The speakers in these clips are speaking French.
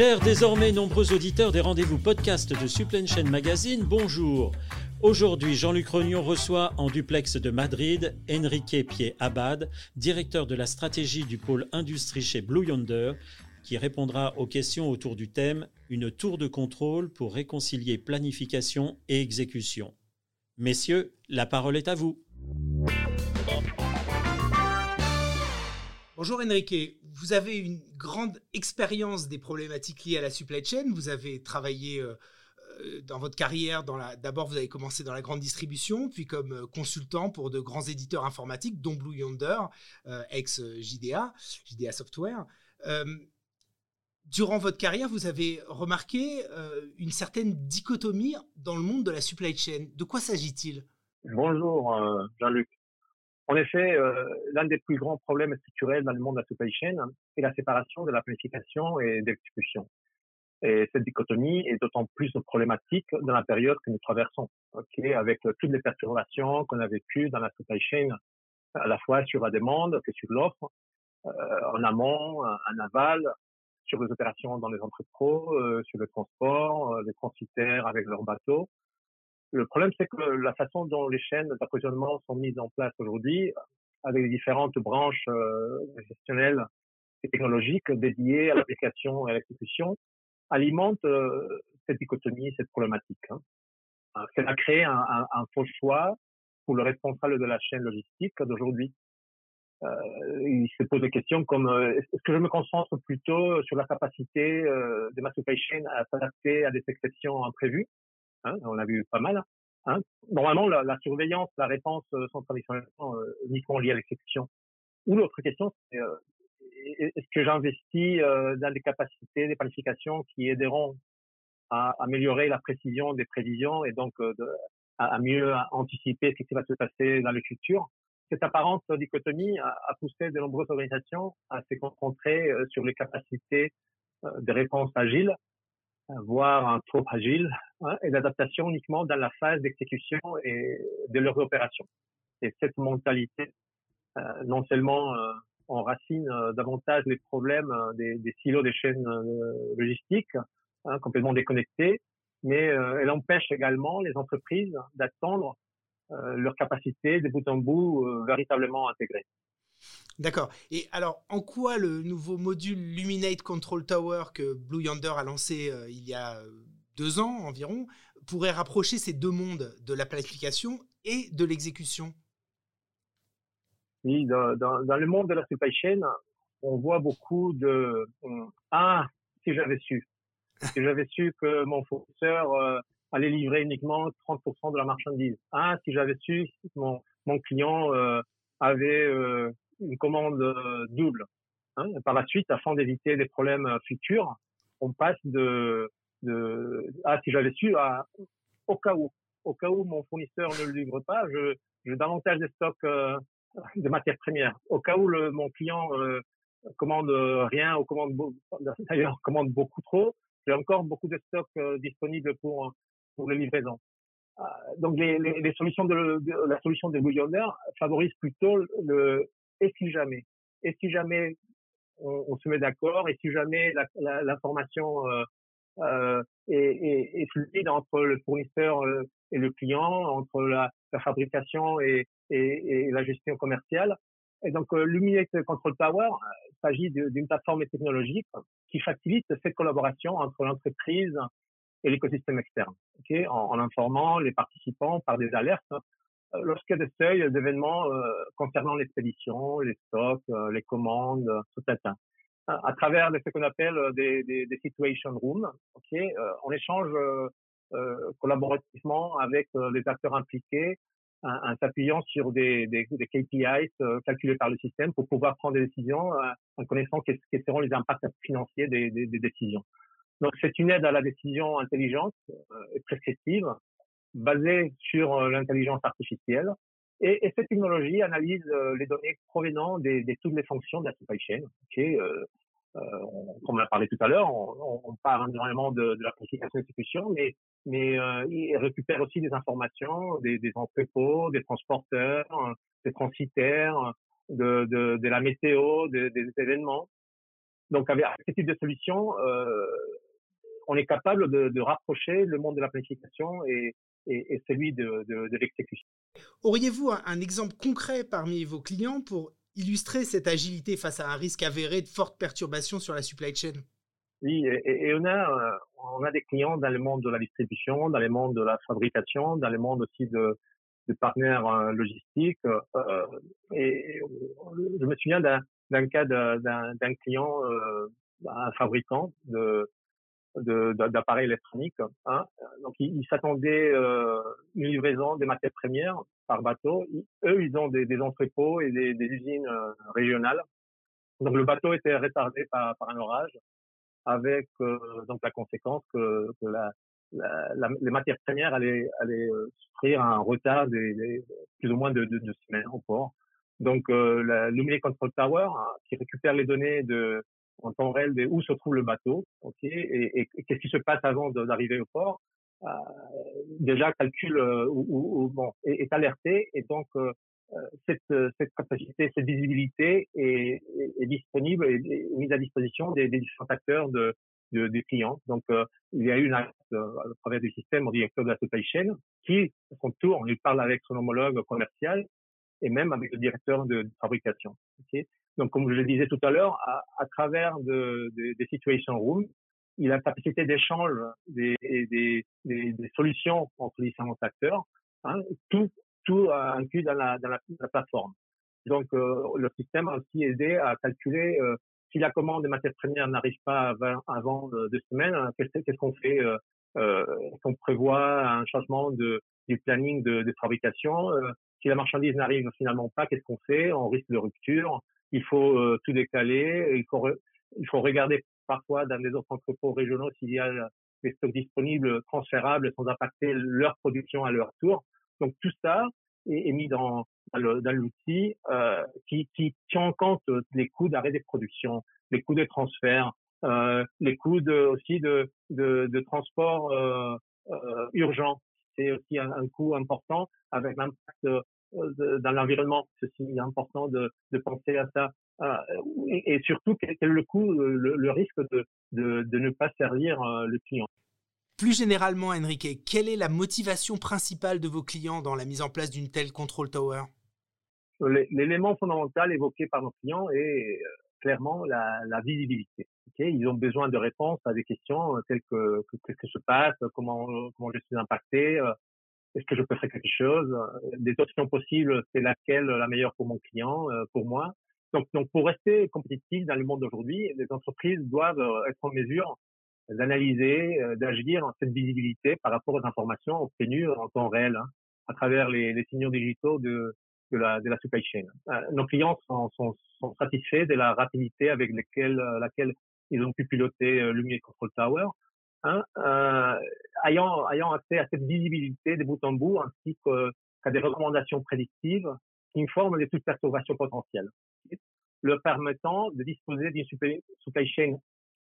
Chers désormais nombreux auditeurs des rendez-vous podcast de Supply Chain Magazine, bonjour. Aujourd'hui, Jean-Luc Rognon reçoit en duplex de Madrid Enrique Pied-Abad, directeur de la stratégie du pôle industrie chez Blue Yonder, qui répondra aux questions autour du thème Une tour de contrôle pour réconcilier planification et exécution. Messieurs, la parole est à vous. Bonjour Enrique, vous avez une grande expérience des problématiques liées à la supply chain. Vous avez travaillé euh, euh, dans votre carrière, d'abord vous avez commencé dans la grande distribution, puis comme euh, consultant pour de grands éditeurs informatiques, dont Blue Yonder, ex JDA, JDA Software. durant votre carrière, vous avez remarqué une certaine dichotomie dans le monde de la supply chain. De quoi s'agit-il? Bonjour Jean-Luc. En effet, euh, l'un des plus grands problèmes structurels dans le monde de la supply chain, c'est la séparation de la planification et de l'exécution. Et cette dichotomie est d'autant plus problématique dans la période que nous traversons, avec toutes les perturbations qu'on a vécues dans la supply chain, à la fois sur la demande que sur l'offre, euh, en amont, en aval, sur les opérations dans les entrepôts, euh, sur le transport, les transitaires avec leurs bateaux, le problème, c'est que la façon dont les chaînes d'approvisionnement sont mises en place aujourd'hui, avec les différentes branches euh, gestionnelles et technologiques dédiées à l'application et à l'exécution, alimente euh, cette dichotomie, cette problématique. Ça a créé un, un, un, faux choix pour le responsable de la chaîne logistique d'aujourd'hui. Euh, il se pose des questions comme euh, est-ce que je me concentre plutôt sur la capacité euh, de ma supply chain à s'adapter à des exceptions imprévues? Hein, on a vu pas mal. Hein. Normalement, la, la, surveillance, la réponse euh, sont traditionnellement euh, uniquement liées à l'exécution. Ou l'autre question, c'est euh, est-ce que j'investis dans des capacités, des planifications qui aideront à améliorer la précision des prévisions et donc à, mieux anticiper ce qui va se passer dans le futur? Cette apparente dichotomie a poussé de nombreuses organisations à se concentrer sur les capacités de réponse agile voire un trop agile, hein, et d'adaptation uniquement dans la phase d'exécution et de leur opération. Et cette mentalité, euh, non seulement euh, enracine euh, davantage les problèmes euh, des, silos des chaînes logistiques, hein, complètement déconnectés, mais elle empêche également les entreprises d'attendre leur capacité de bout en bout véritablement intégrée. D'accord. Et alors, en quoi le nouveau module Luminate Control Tower que Blue Yonder a lancé euh, il y a euh, deux ans environ pourrait rapprocher ces deux mondes de la planification et de l'exécution? Oui, dans, le monde de la supply chain, on voit beaucoup de ah si j'avais su, si j'avais su que mon fournisseur euh, allait livrer uniquement 30% de la marchandise. Ah si j'avais su mon mon client avait une commande euh, double. Hein. Par la suite, afin d'éviter des problèmes euh, futurs, on passe de, de ah si j'avais su à au cas où, au cas où mon fournisseur ne le livre pas, je j'ai davantage de stocks euh, de matières premières. Au cas où le, mon client commande rien ou commande d'ailleurs commande beaucoup trop, j'ai encore beaucoup de stocks disponibles pour pour les livraisons. donc les, les, les solutions de, de, la solution de Yonder favorise plutôt le, et si jamais, et si jamais on, se met d'accord, et si jamais l'information euh, euh, est, fluide entre le fournisseur euh, et le client, entre la, la fabrication et, la gestion commerciale. Et donc, Luminate Control Tower euh, s'agit d'une plateforme technologique qui facilite cette collaboration entre l'entreprise et l'écosystème externe, en, informant les participants par des alertes lorsqu'il y a des seuils d'événements euh, concernant l'expédition, les stocks, euh, les commandes, tout ça. À, travers ce qu'on appelle des, des, des, situation rooms, ok, on échange collaborativement avec les acteurs impliqués en, s'appuyant sur des, des, des KPIs calculés par le système pour pouvoir prendre des décisions en connaissant quels, seront les impacts financiers des, des, décisions. Donc c'est une aide à la décision intelligente et prescriptive basée sur euh, l'intelligence artificielle. Et, et, cette technologie analyse euh, les données provenant des, toutes les fonctions de la supply chain. Okay, euh, euh, comme on a parlé tout à l'heure, on, on, parle énormément de, de la planification d'exécution, mais, mais il récupère aussi des informations des, entrepôts, des transporteurs, des transitaires, de, de, de la météo, des événements. Donc, avec ce type de solution, on est capable de, de, rapprocher le monde de la planification et, et, et celui de, de, de l'exécution. Auriez-vous un, un, exemple concret parmi vos clients pour illustrer cette agilité face à un risque avéré de forte perturbation sur la supply chain? Oui, et, et on, a, on a des clients dans le monde de la distribution, dans le monde de la fabrication, dans le monde aussi de, de partenaires euh, logistiques. Euh, et je me souviens d'un cas d'un client, euh, un fabricant de d'appareils électroniques. Hein. Donc, ils, s'attendaient euh, une livraison des matières premières par bateau. eux, ils ont des, des entrepôts et des, des usines euh, régionales. Donc, le bateau était retardé par, par un orage, avec euh, donc la conséquence que, que la, la, les matières premières allaient, allaient euh, souffrir un retard des, plus ou moins de deux semaines au port. Donc, euh, la Control Tower, hein, qui récupère les données de, en temps réel de où se trouve le bateau, ok, et, qu'est-ce qui se passe avant d'arriver au port, euh, déjà calcule euh, bon, est, alerté, et donc euh, cette, cette capacité, cette visibilité est, disponible et mise à disposition des, différents acteurs de, de, des clients. Donc, euh, il y a eu une euh, à travers du système au directeur de la supply chain qui, à son tour, il parle avec son homologue commercial et même avec le directeur de, fabrication. Donc, comme je le disais tout à l'heure, à, travers de, de, des situation rooms, il a la capacité d'échange des, des, des, des, solutions entre différents acteurs, hein, tout, tout inclus dans la, plateforme. Donc, euh, le système a aussi aidé à calculer euh, si la commande des matières premières n'arrive pas avant, deux semaines, hein, qu'est-ce qu'on fait euh, euh, qu'on prévoit un changement du planning de, fabrication euh, Si la marchandise n'arrive finalement pas, qu'est-ce qu'on fait? On risque de rupture. Il faut euh, tout décaler. Il faut, il faut regarder parfois dans les autres entrepôts régionaux s'il y a des stocks disponibles transférables sans impacter leur production à leur tour. Donc tout ça est, est mis dans, dans l'outil euh, qui, qui tient en compte les coûts d'arrêt des productions, les coûts de transfert, euh, les coûts de, aussi de, de, de transport euh, euh, urgent. C'est aussi un, un, coût important avec l'impact euh, dans l'environnement. C'est aussi important de, de penser à ça. Euh, et, et, surtout, quel est le coût, le, le risque de, de, de, ne pas servir euh, le client? Plus généralement, Enrique, quelle est la motivation principale de vos clients dans la mise en place d'une telle control tower? L'élément fondamental évoqué par nos clients est euh, clairement la, la visibilité. Ils ont besoin de réponses à des questions euh, telles que qu'est-ce que se passe, comment comment je suis impacté, euh, est-ce que je peux faire quelque chose, des options possibles, c'est laquelle la meilleure pour mon client, pour moi. Donc, donc pour rester compétitif dans le monde d'aujourd'hui, les entreprises doivent être en mesure d'analyser, d'agir en cette visibilité par rapport aux informations obtenues en temps réel hein, à travers les, signaux digitaux de de la, supply chain. Euh, nos clients sont, sont, sont, satisfaits de la rapidité avec euh, laquelle ils ont pu piloter euh, Control Tower, hein, euh, ayant, ayant accès à cette visibilité de bout en bout, ainsi qu'à des recommandations prédictives qui informent de toute perturbation potentielle, leur permettant de disposer d'une supply, chain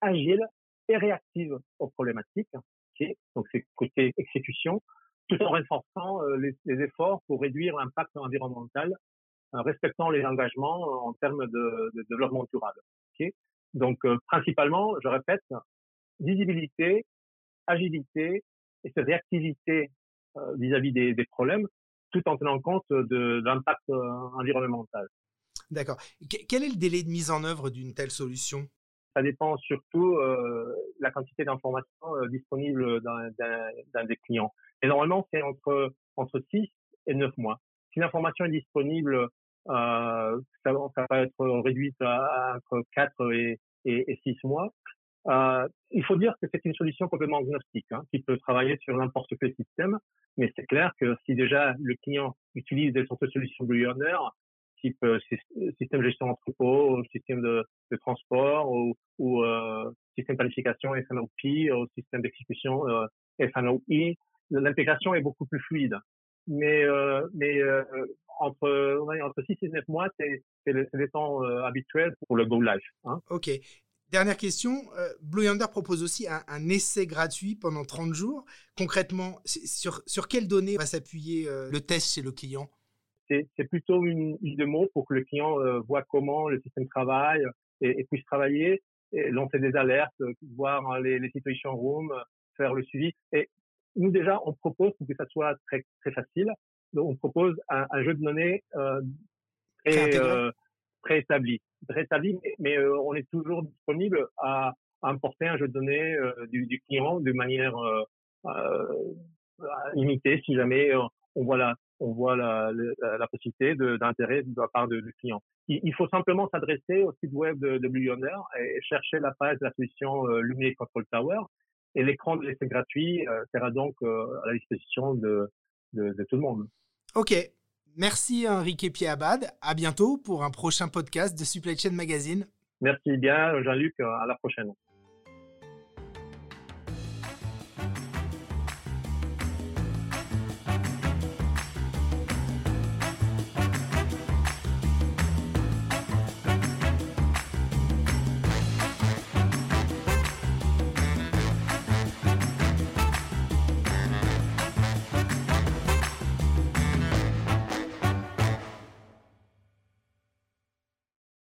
agile et réactive aux problématiques. Donc c'est côté exécution, tout en renforçant euh, les, les, efforts pour réduire l'impact environnemental, en respectant les engagements en termes de, développement durable. Donc, euh, principalement, je répète, visibilité, agilité et cette réactivité euh, vis-à-vis des, des, problèmes, tout en tenant compte de, l'impact environnemental. D'accord. Quel est le délai de mise en œuvre d'une telle solution? Ça dépend surtout euh, la quantité d'informations euh, disponibles dans, des clients. Et normalement, c'est entre entre 6 et 9 mois. Si l'information est disponible, euh, ça, ça peut être réduite à, entre 4 et, et, et 6 mois. Euh, il faut dire que c'est une solution complètement agnostique, hein, qui peut travailler sur n'importe quel système, mais c'est clair que si déjà le client utilise des sortes de solutions Blue Yonder, type euh, système de gestion d'entrepôt, système de, de, transport ou, ou euh, système de planification FNOP, ou système d'exécution euh, FNOE, l'intégration est beaucoup plus fluide. Mais, euh, mais euh, entre, ouais, entre 6 et 9 mois, c'est le, temps euh, habituel pour le Go Live. Hein. OK. Dernière question, euh, Blue Yonder propose aussi un, un, essai gratuit pendant 30 jours. Concrètement, sur, sur quelles données va s'appuyer euh, le test chez le client? C'est plutôt une, une démo pour que le client euh, voit comment le système travaille et, et, puisse travailler lancer des alertes, voir les, les situation rooms, faire le suivi. Et nous déjà, on propose pour que ça soit très très facile. On propose un, un jeu de données euh, très, euh, préétabli, préétabli, mais, mais euh, on est toujours disponible à, à, importer un jeu de données euh, du, du, client de manière limitée si jamais on voit la on voit la, la, la possibilité d'intérêt de, la part de, du client. Il, il faut simplement s'adresser au site web de, de et chercher la page de la solution Lumiere Control Tower et l'écran de l'essai gratuit sera donc à la disposition de, de, de, tout le monde. Ok. Merci Enrique Pied-Abad. À bientôt pour un prochain podcast de Supply Chain Magazine. Merci bien Jean-Luc. À la prochaine.